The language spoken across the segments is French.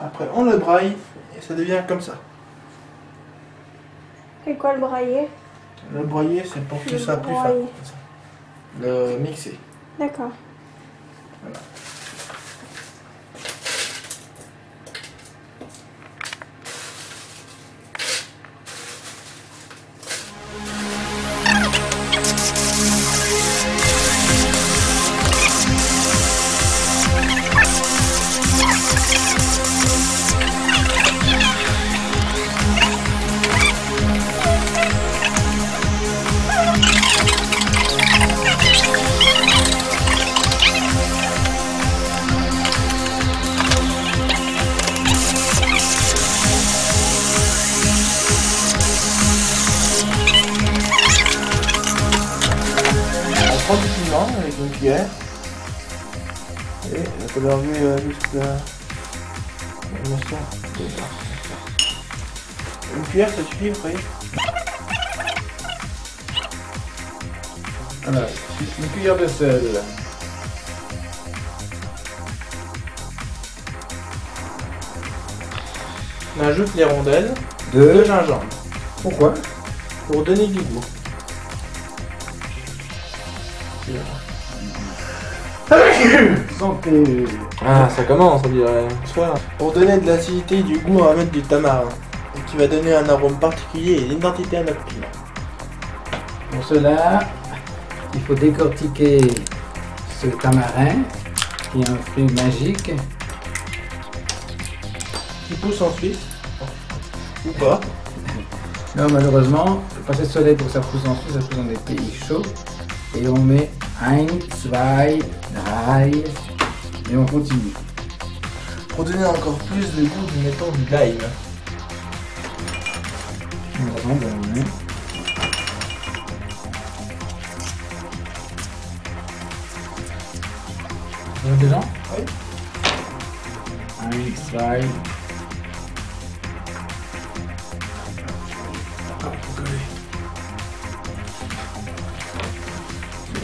Après, on le braille et ça devient comme ça. C'est quoi le brailler? Le broyer, c'est pour que ça plus broyer. comme ça. Le mixer. D'accord. Prend du piment avec une cuillère. Et on peut l'enlever euh, jusqu'à la moisson. Une cuillère, ça suffit, vous voyez Voilà, une cuillère de sel. On ajoute les rondelles de gingembre Pourquoi? Pour donner du goût. Santé. Ah, ça commence, on dirait. Soit pour donner de l'acidité et du goût, on va mettre du tamarin. Et qui va donner un arôme particulier et une identité à notre piment. Pour cela, il faut décortiquer ce tamarin, qui est un fruit magique. Qui pousse en Suisse. Ou pas. Non, malheureusement, il faut pas assez de soleil pour que ça pousse en dessous, ça pousse dans des pays chauds. Et on met 1, 2, 3. Et on continue. Pour donner encore plus de goût, nous mettons du lime. On va on met. Vous avez déjà Oui. 1, 2,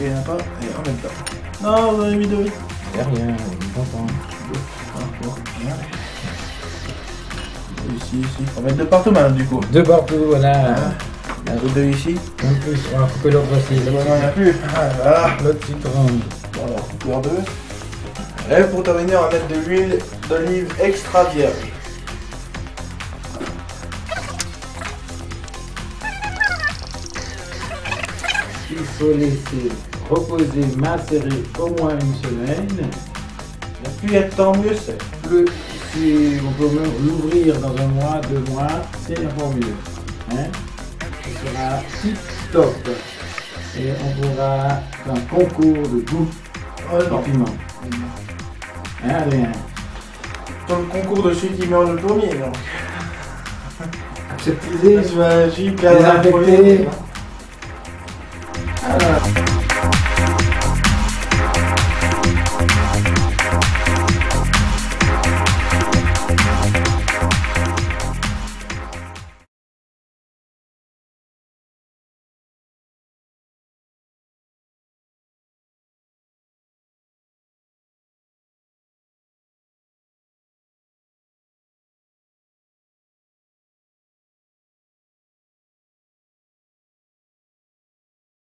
Il n'y en a pas, et en même temps. Non, vous en avez mis deux. c'est rien, content. Ah, bon, bien. Ici, ici. On va mettre de partout maintenant du coup. Deux partout, voilà. Un peu deux ici. En plus, on va couper l'autre aussi. Et bon, il n'y en a plus. Ah, voilà. L'autre citron. Voilà, couleur 2. Et pour terminer, on va mettre de l'huile d'olive extra vierge. Il faut laisser reposer, macérer au moins une semaine. Et plus il y a de temps, mieux c'est. Si on peut même l'ouvrir dans un mois, deux mois, c'est encore mieux. Hein Ce sera tip top. Et on pourra faire un concours de goût Oh en piment. Hein, rien. Dans le concours de celui qui meurt le premier, non. Aseptisé, Je vais. Ah,